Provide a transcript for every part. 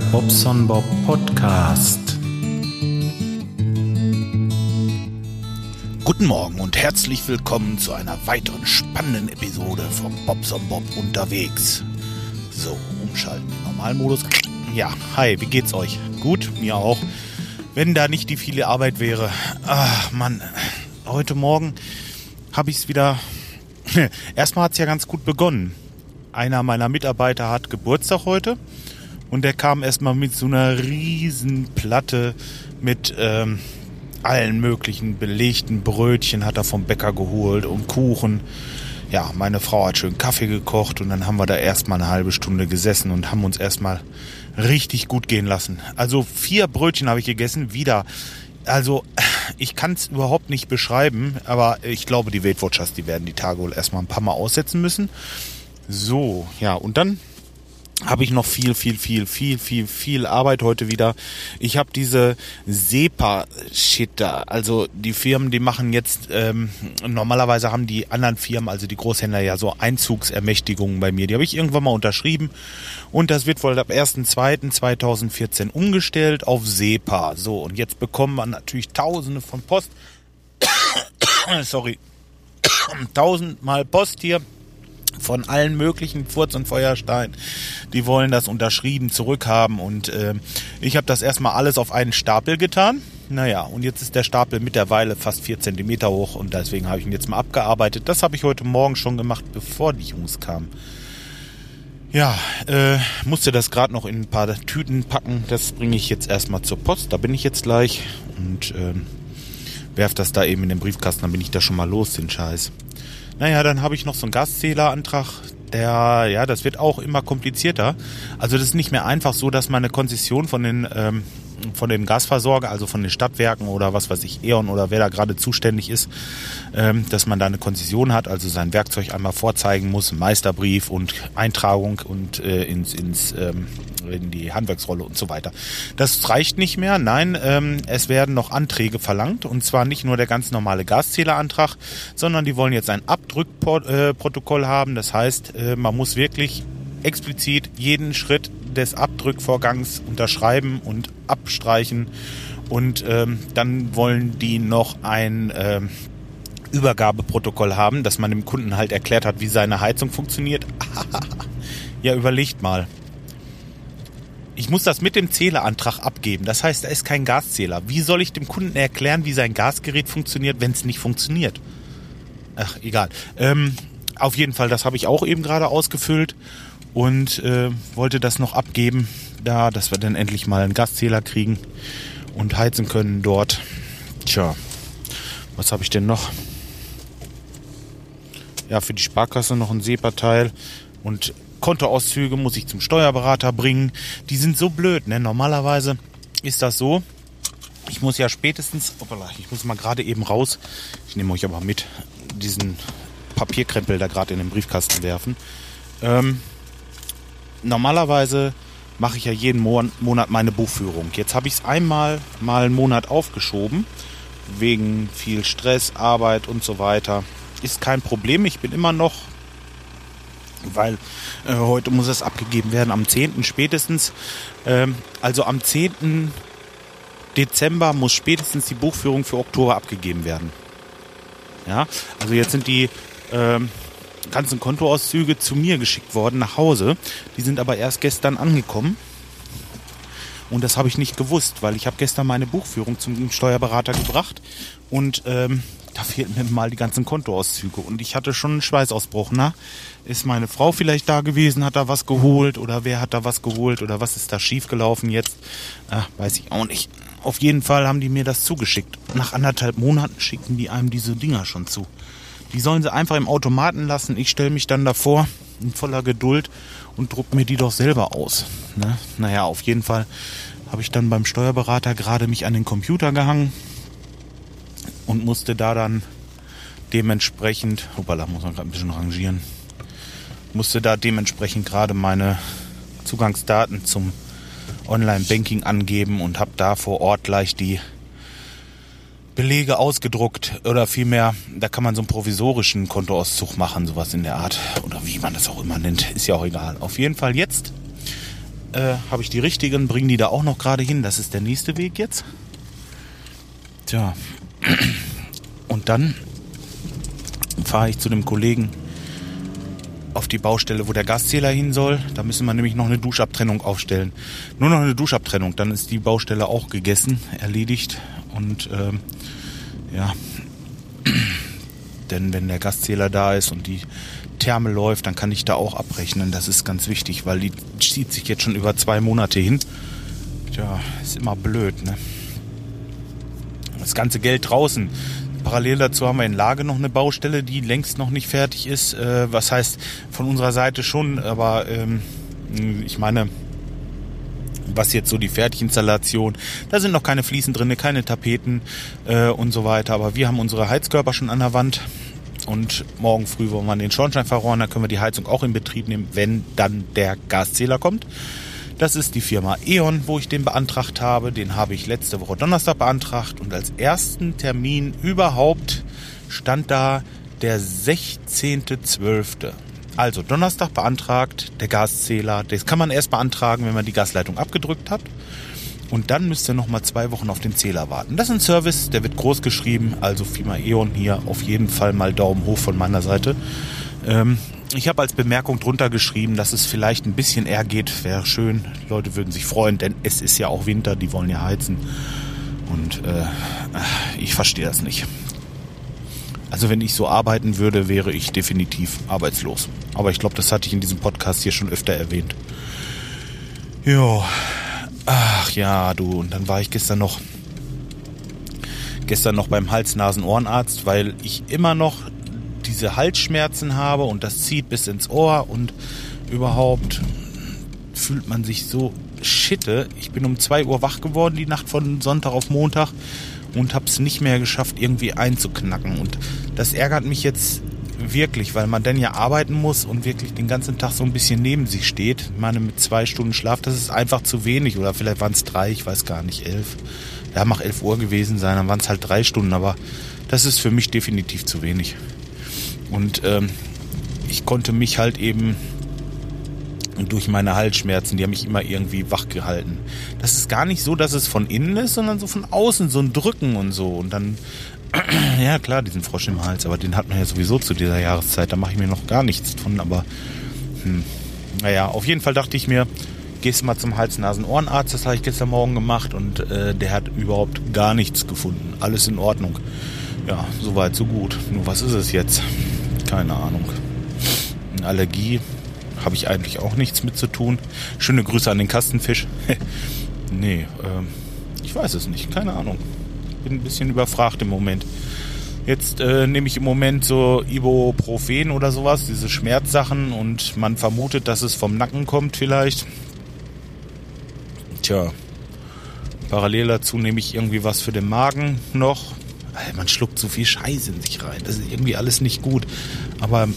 Bobson Bob Podcast. Guten Morgen und herzlich willkommen zu einer weiteren spannenden Episode vom Bobson Bob unterwegs. So, umschalten in Normalmodus. Ja, hi, wie geht's euch? Gut, mir auch. Wenn da nicht die viele Arbeit wäre. Ach, Mann, heute Morgen habe ich es wieder. Erstmal hat es ja ganz gut begonnen. Einer meiner Mitarbeiter hat Geburtstag heute und der kam erstmal mit so einer riesen Platte mit ähm, allen möglichen belegten Brötchen hat er vom Bäcker geholt und Kuchen. Ja, meine Frau hat schön Kaffee gekocht und dann haben wir da erstmal eine halbe Stunde gesessen und haben uns erstmal richtig gut gehen lassen. Also vier Brötchen habe ich gegessen, wieder. Also ich kann es überhaupt nicht beschreiben, aber ich glaube, die Weight Watchers, die werden die Tage wohl erstmal ein paar Mal aussetzen müssen. So, ja, und dann habe ich noch viel, viel, viel, viel, viel, viel Arbeit heute wieder. Ich habe diese SEPA-Shit da. Also die Firmen, die machen jetzt, ähm, normalerweise haben die anderen Firmen, also die Großhändler ja so Einzugsermächtigungen bei mir. Die habe ich irgendwann mal unterschrieben. Und das wird wohl ab 1.2.2014 umgestellt auf SEPA. So, und jetzt bekommen wir natürlich tausende von Post. Sorry. Tausendmal Post hier von allen möglichen Furz und Feuerstein. Die wollen das unterschrieben zurückhaben und äh, ich habe das erstmal alles auf einen Stapel getan. Naja, und jetzt ist der Stapel mittlerweile fast vier Zentimeter hoch und deswegen habe ich ihn jetzt mal abgearbeitet. Das habe ich heute Morgen schon gemacht, bevor die Jungs kamen. Ja, äh, musste das gerade noch in ein paar Tüten packen. Das bringe ich jetzt erstmal zur Post. Da bin ich jetzt gleich und äh, werf das da eben in den Briefkasten. Dann bin ich da schon mal los, den Scheiß. Naja, dann habe ich noch so einen Gaszählerantrag. Der, ja, das wird auch immer komplizierter. Also das ist nicht mehr einfach so, dass man eine Konzession von den ähm, von dem Gasversorger, also von den Stadtwerken oder was weiß ich, E.ON oder wer da gerade zuständig ist, ähm, dass man da eine Konzession hat, also sein Werkzeug einmal vorzeigen muss, Meisterbrief und Eintragung und äh, ins, ins ähm, in die Handwerksrolle und so weiter. Das reicht nicht mehr. Nein, ähm, es werden noch Anträge verlangt und zwar nicht nur der ganz normale Gaszählerantrag, sondern die wollen jetzt ein Abdrückprotokoll haben. Das heißt, äh, man muss wirklich explizit jeden Schritt des Abdrückvorgangs unterschreiben und abstreichen. Und ähm, dann wollen die noch ein ähm, Übergabeprotokoll haben, dass man dem Kunden halt erklärt hat, wie seine Heizung funktioniert. ja, überlegt mal. Ich muss das mit dem Zählerantrag abgeben. Das heißt, da ist kein Gaszähler. Wie soll ich dem Kunden erklären, wie sein Gasgerät funktioniert, wenn es nicht funktioniert? Ach, egal. Ähm, auf jeden Fall, das habe ich auch eben gerade ausgefüllt und äh, wollte das noch abgeben, da, dass wir dann endlich mal einen Gaszähler kriegen und heizen können dort. Tja, was habe ich denn noch? Ja, für die Sparkasse noch ein SEPA-Teil und Kontoauszüge muss ich zum Steuerberater bringen. Die sind so blöd, ne? Normalerweise ist das so. Ich muss ja spätestens, opala, ich muss mal gerade eben raus. Ich nehme euch aber mit, diesen Papierkrempel da gerade in den Briefkasten werfen. Ähm, normalerweise mache ich ja jeden Monat meine Buchführung. Jetzt habe ich es einmal mal einen Monat aufgeschoben, wegen viel Stress, Arbeit und so weiter. Ist kein Problem, ich bin immer noch, weil äh, heute muss es abgegeben werden, am 10. spätestens. Ähm, also am 10. Dezember muss spätestens die Buchführung für Oktober abgegeben werden. Ja, also jetzt sind die ähm, ganzen Kontoauszüge zu mir geschickt worden nach Hause. Die sind aber erst gestern angekommen. Und das habe ich nicht gewusst, weil ich habe gestern meine Buchführung zum Steuerberater gebracht und ähm, da fehlten mir mal die ganzen Kontoauszüge. Und ich hatte schon einen Schweißausbruch. Na, ist meine Frau vielleicht da gewesen, hat da was geholt oder wer hat da was geholt oder was ist da schiefgelaufen jetzt? Ach, weiß ich auch nicht. Auf jeden Fall haben die mir das zugeschickt. Nach anderthalb Monaten schicken die einem diese Dinger schon zu. Die sollen sie einfach im Automaten lassen. Ich stelle mich dann davor in voller Geduld und druck mir die doch selber aus. Ne? Naja, auf jeden Fall habe ich dann beim Steuerberater gerade mich an den Computer gehangen und musste da dann dementsprechend, hoppala, muss man gerade ein bisschen rangieren, musste da dementsprechend gerade meine Zugangsdaten zum Online-Banking angeben und habe da vor Ort gleich die Belege ausgedruckt oder vielmehr, da kann man so einen provisorischen Kontoauszug machen, sowas in der Art oder wie man das auch immer nennt, ist ja auch egal. Auf jeden Fall jetzt äh, habe ich die richtigen, bringen die da auch noch gerade hin. Das ist der nächste Weg jetzt. Tja. Und dann fahre ich zu dem Kollegen auf die Baustelle, wo der Gaszähler hin soll. Da müssen wir nämlich noch eine Duschabtrennung aufstellen. Nur noch eine Duschabtrennung, dann ist die Baustelle auch gegessen, erledigt. Und ähm, ja, denn wenn der Gaszähler da ist und die Therme läuft, dann kann ich da auch abrechnen. Das ist ganz wichtig, weil die zieht sich jetzt schon über zwei Monate hin. Tja, ist immer blöd, ne? Das ganze Geld draußen. Parallel dazu haben wir in Lage noch eine Baustelle, die längst noch nicht fertig ist. Äh, was heißt von unserer Seite schon, aber ähm, ich meine, was jetzt so die Fertiginstallation, da sind noch keine Fliesen drin, keine Tapeten äh, und so weiter. Aber wir haben unsere Heizkörper schon an der Wand und morgen früh wollen wir den Schornstein verrohren, dann können wir die Heizung auch in Betrieb nehmen, wenn dann der Gaszähler kommt. Das ist die Firma E.ON, wo ich den beantragt habe. Den habe ich letzte Woche Donnerstag beantragt und als ersten Termin überhaupt stand da der 16.12. Also Donnerstag beantragt, der Gaszähler. Das kann man erst beantragen, wenn man die Gasleitung abgedrückt hat. Und dann müsst ihr nochmal zwei Wochen auf den Zähler warten. Das ist ein Service, der wird groß geschrieben. Also Firma E.ON hier auf jeden Fall mal Daumen hoch von meiner Seite. Ähm, ich habe als Bemerkung drunter geschrieben, dass es vielleicht ein bisschen eher geht. Wäre schön. Leute würden sich freuen, denn es ist ja auch Winter, die wollen ja heizen. Und äh, ich verstehe das nicht. Also wenn ich so arbeiten würde, wäre ich definitiv arbeitslos. Aber ich glaube, das hatte ich in diesem Podcast hier schon öfter erwähnt. Ja. Ach ja, du. Und dann war ich gestern noch gestern noch beim Hals-Nasen-Ohrenarzt, weil ich immer noch diese Halsschmerzen habe und das zieht bis ins Ohr und überhaupt fühlt man sich so schitte. Ich bin um 2 Uhr wach geworden die Nacht von Sonntag auf Montag und habe es nicht mehr geschafft, irgendwie einzuknacken. Und das ärgert mich jetzt wirklich, weil man dann ja arbeiten muss und wirklich den ganzen Tag so ein bisschen neben sich steht. Ich meine, mit zwei Stunden Schlaf, das ist einfach zu wenig. Oder vielleicht waren es drei, ich weiß gar nicht, elf. Ja, mag elf Uhr gewesen sein, dann waren es halt drei Stunden, aber das ist für mich definitiv zu wenig. Und ähm, ich konnte mich halt eben durch meine Halsschmerzen, die haben mich immer irgendwie wach gehalten. Das ist gar nicht so, dass es von innen ist, sondern so von außen, so ein Drücken und so. Und dann, ja klar, diesen Frosch im Hals, aber den hat man ja sowieso zu dieser Jahreszeit, da mache ich mir noch gar nichts von, aber hm, naja, auf jeden Fall dachte ich mir, gehst mal zum Hals-Nasen-Ohrenarzt, das habe ich gestern Morgen gemacht und äh, der hat überhaupt gar nichts gefunden. Alles in Ordnung. Ja, soweit, so gut. Nur was ist es jetzt? Keine Ahnung. Eine Allergie habe ich eigentlich auch nichts mit zu tun. Schöne Grüße an den Kastenfisch. nee, ähm, ich weiß es nicht. Keine Ahnung. Bin ein bisschen überfragt im Moment. Jetzt äh, nehme ich im Moment so Ibuprofen oder sowas, diese Schmerzsachen und man vermutet, dass es vom Nacken kommt vielleicht. Tja, parallel dazu nehme ich irgendwie was für den Magen noch. Man schluckt so viel Scheiße in sich rein. Das ist irgendwie alles nicht gut. Aber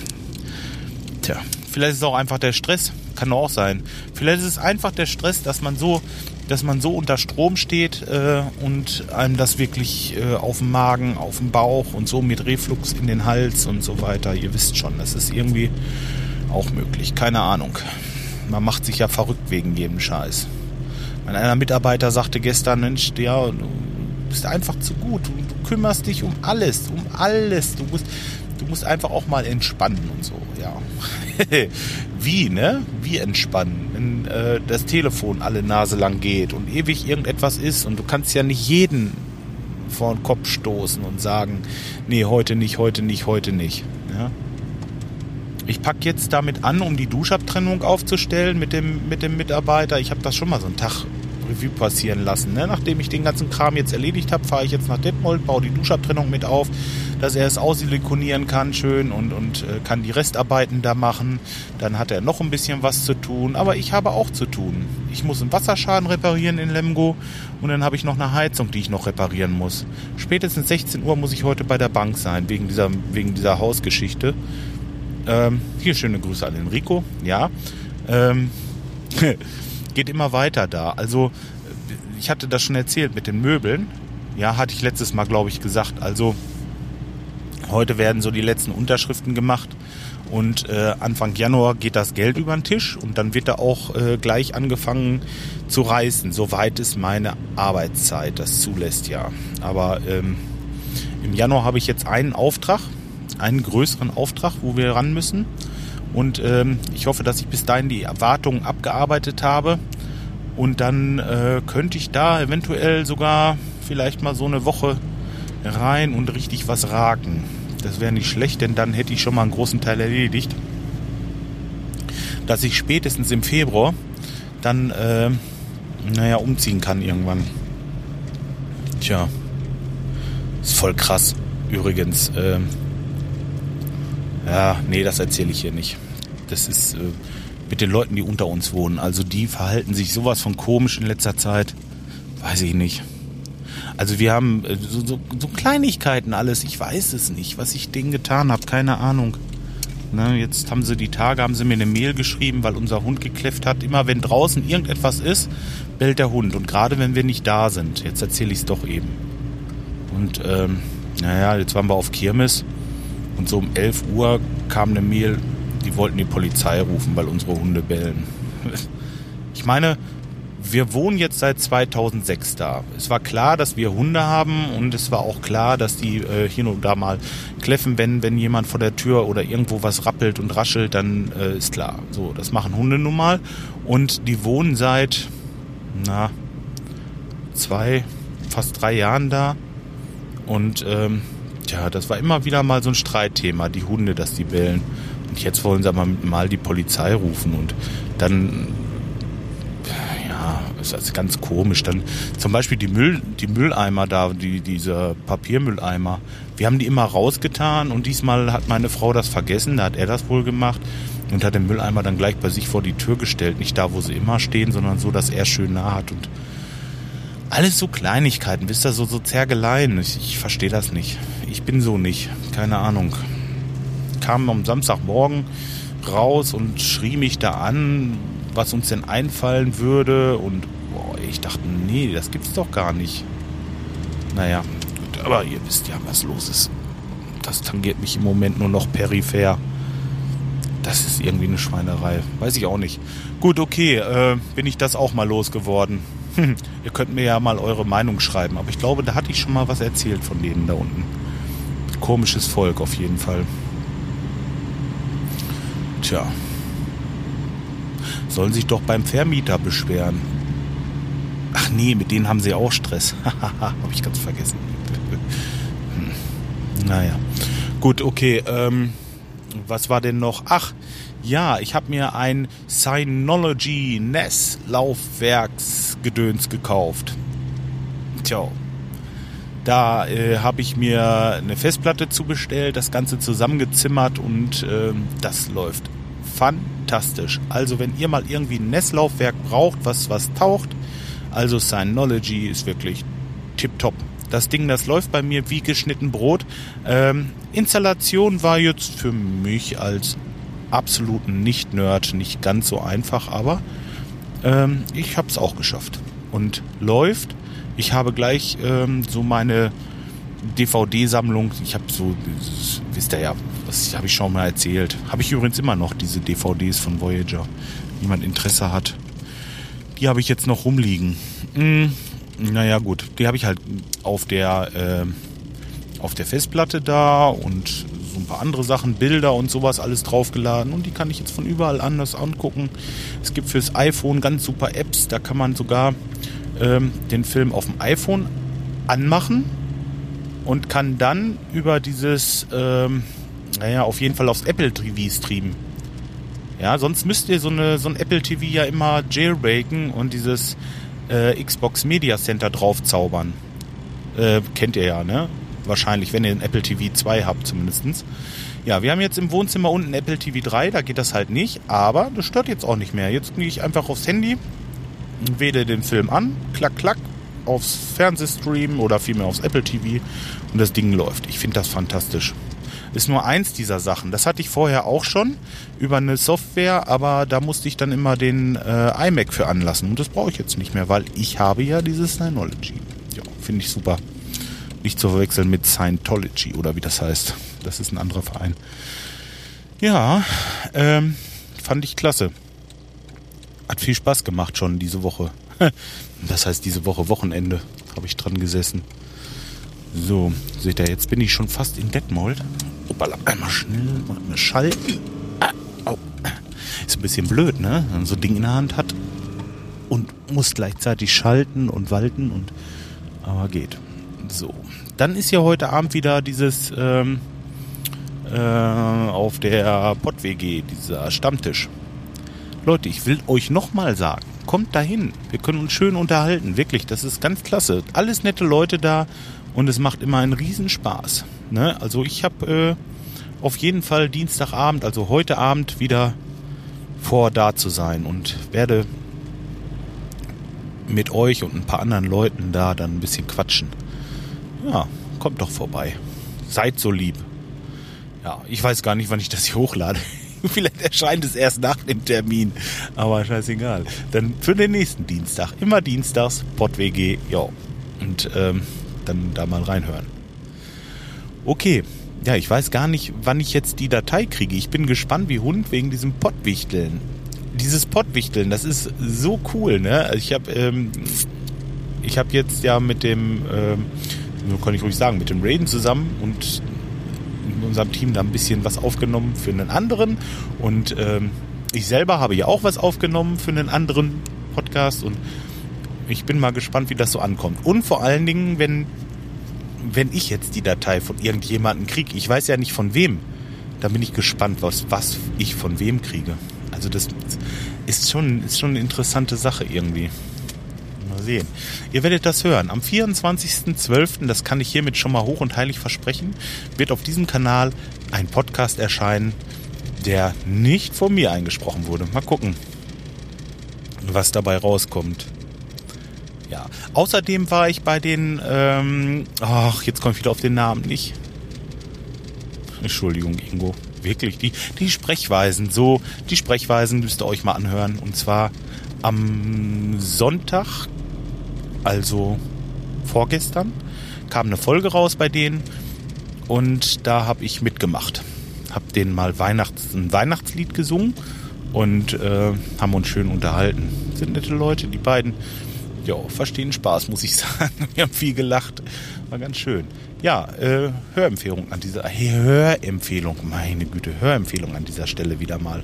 tja, vielleicht ist es auch einfach der Stress. Kann auch sein. Vielleicht ist es einfach der Stress, dass man so, dass man so unter Strom steht äh, und einem das wirklich äh, auf dem Magen, auf dem Bauch und so mit Reflux in den Hals und so weiter. Ihr wisst schon, das ist irgendwie auch möglich. Keine Ahnung. Man macht sich ja verrückt wegen jedem Scheiß. Mein einer Mitarbeiter sagte gestern, Mensch, ja, du bist einfach zu gut. Du, du kümmerst dich um alles, um alles. Du musst, du musst einfach auch mal entspannen und so, ja. Wie, ne? Wie entspannen? Wenn äh, das Telefon alle Nase lang geht und ewig irgendetwas ist und du kannst ja nicht jeden vor den Kopf stoßen und sagen, nee, heute nicht, heute nicht, heute nicht. Ja? Ich packe jetzt damit an, um die Duschabtrennung aufzustellen mit dem, mit dem Mitarbeiter. Ich habe das schon mal so einen Tag Revue passieren lassen. Ne? Nachdem ich den ganzen Kram jetzt erledigt habe, fahre ich jetzt nach Detmold, baue die Duschabtrennung mit auf, dass er es aussilikonieren kann schön und, und äh, kann die Restarbeiten da machen. Dann hat er noch ein bisschen was zu tun, aber ich habe auch zu tun. Ich muss einen Wasserschaden reparieren in Lemgo und dann habe ich noch eine Heizung, die ich noch reparieren muss. Spätestens 16 Uhr muss ich heute bei der Bank sein, wegen dieser, wegen dieser Hausgeschichte. Ähm, hier schöne Grüße an den Rico. Ja. Ähm, geht immer weiter da. Also, ich hatte das schon erzählt mit den Möbeln. Ja, hatte ich letztes Mal, glaube ich, gesagt. Also, heute werden so die letzten Unterschriften gemacht. Und äh, Anfang Januar geht das Geld über den Tisch und dann wird da auch äh, gleich angefangen zu reißen, soweit es meine Arbeitszeit das zulässt, ja. Aber ähm, im Januar habe ich jetzt einen Auftrag, einen größeren Auftrag, wo wir ran müssen. Und ähm, ich hoffe, dass ich bis dahin die Erwartungen abgearbeitet habe. Und dann äh, könnte ich da eventuell sogar vielleicht mal so eine Woche rein und richtig was raken. Das wäre nicht schlecht, denn dann hätte ich schon mal einen großen Teil erledigt. Dass ich spätestens im Februar dann, äh, naja, umziehen kann irgendwann. Tja, ist voll krass. Übrigens, äh, ja, nee, das erzähle ich hier nicht. Das ist äh, mit den Leuten, die unter uns wohnen. Also die verhalten sich sowas von komisch in letzter Zeit. Weiß ich nicht. Also wir haben äh, so, so, so Kleinigkeiten alles. Ich weiß es nicht, was ich denen getan habe. Keine Ahnung. Ne, jetzt haben sie die Tage, haben sie mir eine Mail geschrieben, weil unser Hund gekläfft hat. Immer wenn draußen irgendetwas ist, bellt der Hund. Und gerade wenn wir nicht da sind. Jetzt erzähle ich es doch eben. Und ähm, naja, jetzt waren wir auf Kirmes. Und so um 11 Uhr kam eine Mail, die wollten die Polizei rufen, weil unsere Hunde bellen. Ich meine, wir wohnen jetzt seit 2006 da. Es war klar, dass wir Hunde haben und es war auch klar, dass die äh, hier und da mal kläffen, wenn, wenn jemand vor der Tür oder irgendwo was rappelt und raschelt, dann äh, ist klar. So, das machen Hunde nun mal. Und die wohnen seit, na, zwei, fast drei Jahren da. Und ähm, ja, das war immer wieder mal so ein Streitthema, die Hunde, dass die bellen. Und jetzt wollen sie aber mal die Polizei rufen und dann das ist ganz komisch. Dann zum Beispiel die, Müll, die Mülleimer da, die, diese Papiermülleimer. Wir haben die immer rausgetan und diesmal hat meine Frau das vergessen, da hat er das wohl gemacht und hat den Mülleimer dann gleich bei sich vor die Tür gestellt. Nicht da, wo sie immer stehen, sondern so, dass er schön nah hat und alles so Kleinigkeiten, wisst ihr, so, so Zergeleien. Ich, ich verstehe das nicht. Ich bin so nicht. Keine Ahnung. Kam am Samstagmorgen raus und schrie mich da an, was uns denn einfallen würde und ich dachte, nee, das gibt's doch gar nicht. Naja, gut, aber ihr wisst ja, was los ist. Das tangiert mich im Moment nur noch peripher. Das ist irgendwie eine Schweinerei. Weiß ich auch nicht. Gut, okay, äh, bin ich das auch mal losgeworden. ihr könnt mir ja mal eure Meinung schreiben. Aber ich glaube, da hatte ich schon mal was erzählt von denen da unten. Komisches Volk auf jeden Fall. Tja sollen sich doch beim Vermieter beschweren. Ach nee, mit denen haben sie auch Stress. Habe ich ganz vergessen. hm. Naja. Gut, okay. Ähm, was war denn noch? Ach, ja, ich habe mir ein Synology NES Laufwerksgedöns gekauft. Tja. Da äh, habe ich mir eine Festplatte zubestellt, das Ganze zusammengezimmert und äh, das läuft fantastisch. Also wenn ihr mal irgendwie ein Nesslaufwerk braucht, was was taucht, also Synology ist wirklich tipptopp. Das Ding, das läuft bei mir wie geschnitten Brot. Ähm, Installation war jetzt für mich als absoluten Nicht-Nerd nicht ganz so einfach, aber ähm, ich habe es auch geschafft. Und läuft. Ich habe gleich ähm, so meine DVD-Sammlung. Ich habe so, wisst ihr ja, das habe ich schon mal erzählt. Habe ich übrigens immer noch diese DVDs von Voyager. Jemand Interesse hat. Die habe ich jetzt noch rumliegen. Hm, naja gut, die habe ich halt auf der äh, auf der Festplatte da und so ein paar andere Sachen, Bilder und sowas alles draufgeladen und die kann ich jetzt von überall anders angucken. Es gibt fürs iPhone ganz super Apps, da kann man sogar ähm, den Film auf dem iPhone anmachen und kann dann über dieses ähm, naja, auf jeden Fall aufs Apple TV streamen. Ja, sonst müsst ihr so, eine, so ein Apple TV ja immer jailbreaken und dieses äh, Xbox Media Center draufzaubern. Äh, kennt ihr ja, ne? Wahrscheinlich, wenn ihr ein Apple TV 2 habt zumindestens. Ja, wir haben jetzt im Wohnzimmer unten Apple TV 3, da geht das halt nicht, aber das stört jetzt auch nicht mehr. Jetzt gehe ich einfach aufs Handy, wähle den Film an, klack, klack, aufs Fernsehstream oder vielmehr aufs Apple TV und das Ding läuft. Ich finde das fantastisch ist nur eins dieser Sachen. Das hatte ich vorher auch schon über eine Software, aber da musste ich dann immer den äh, iMac für anlassen. Und das brauche ich jetzt nicht mehr, weil ich habe ja dieses Synology. Ja, finde ich super. Nicht zu verwechseln mit Scientology oder wie das heißt. Das ist ein anderer Verein. Ja, ähm, fand ich klasse. Hat viel Spaß gemacht schon diese Woche. Das heißt, diese Woche Wochenende habe ich dran gesessen. So, seht ihr, jetzt bin ich schon fast in Detmold. Opala, einmal schnell mal schalten. Ah, au. Ist ein bisschen blöd, ne? Wenn man so ein Ding in der Hand hat und muss gleichzeitig schalten und walten und aber geht. So, dann ist ja heute Abend wieder dieses ähm, äh, auf der Pott-WG, dieser Stammtisch. Leute, ich will euch nochmal sagen, kommt dahin. Wir können uns schön unterhalten. Wirklich, das ist ganz klasse. Alles nette Leute da und es macht immer einen Riesenspaß. Ne? Also ich habe äh, auf jeden Fall Dienstagabend, also heute Abend wieder vor da zu sein und werde mit euch und ein paar anderen Leuten da dann ein bisschen quatschen. Ja, kommt doch vorbei. Seid so lieb. Ja, ich weiß gar nicht, wann ich das hier hochlade. Vielleicht erscheint es erst nach dem Termin. Aber scheißegal. Dann für den nächsten Dienstag. Immer dienstags, PodWG, ja. Und ähm, dann da mal reinhören. Okay. Ja, ich weiß gar nicht, wann ich jetzt die Datei kriege. Ich bin gespannt wie Hund wegen diesem Pottwichteln. Dieses Pottwichteln, das ist so cool, ne? Also ich habe ähm, ich jetzt ja mit dem ähm, kann ich ruhig sagen, mit dem Raiden zusammen und in unserem Team da ein bisschen was aufgenommen für einen anderen. Und ähm, ich selber habe ja auch was aufgenommen für einen anderen Podcast und ich bin mal gespannt, wie das so ankommt. Und vor allen Dingen, wenn, wenn ich jetzt die Datei von irgendjemandem kriege, ich weiß ja nicht von wem, dann bin ich gespannt, was, was ich von wem kriege. Also das ist schon, ist schon eine interessante Sache irgendwie sehen. Ihr werdet das hören. Am 24.12., das kann ich hiermit schon mal hoch und heilig versprechen, wird auf diesem Kanal ein Podcast erscheinen, der nicht von mir eingesprochen wurde. Mal gucken, was dabei rauskommt. Ja, außerdem war ich bei den, ähm, ach, jetzt komme ich wieder auf den Namen nicht. Entschuldigung, Ingo. Wirklich, die, die Sprechweisen, so, die Sprechweisen müsst ihr euch mal anhören. Und zwar am Sonntag also vorgestern, kam eine Folge raus bei denen und da habe ich mitgemacht. Hab denen mal Weihnachts-, ein Weihnachtslied gesungen und äh, haben uns schön unterhalten. Sind nette Leute, die beiden. Ja, verstehen Spaß, muss ich sagen. Wir haben viel gelacht. War ganz schön. Ja, äh, Hörempfehlung an dieser, Hörempfehlung, meine Güte, Hörempfehlung an dieser Stelle wieder mal.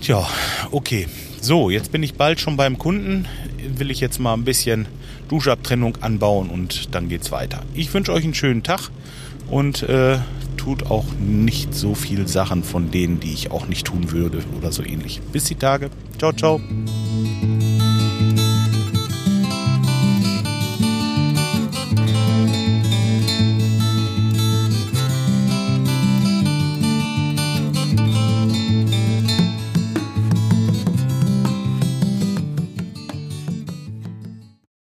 Tja, okay. So, jetzt bin ich bald schon beim Kunden. Will ich jetzt mal ein bisschen Duschabtrennung anbauen und dann geht's weiter. Ich wünsche euch einen schönen Tag und äh, tut auch nicht so viel Sachen von denen, die ich auch nicht tun würde oder so ähnlich. Bis die Tage. Ciao, ciao.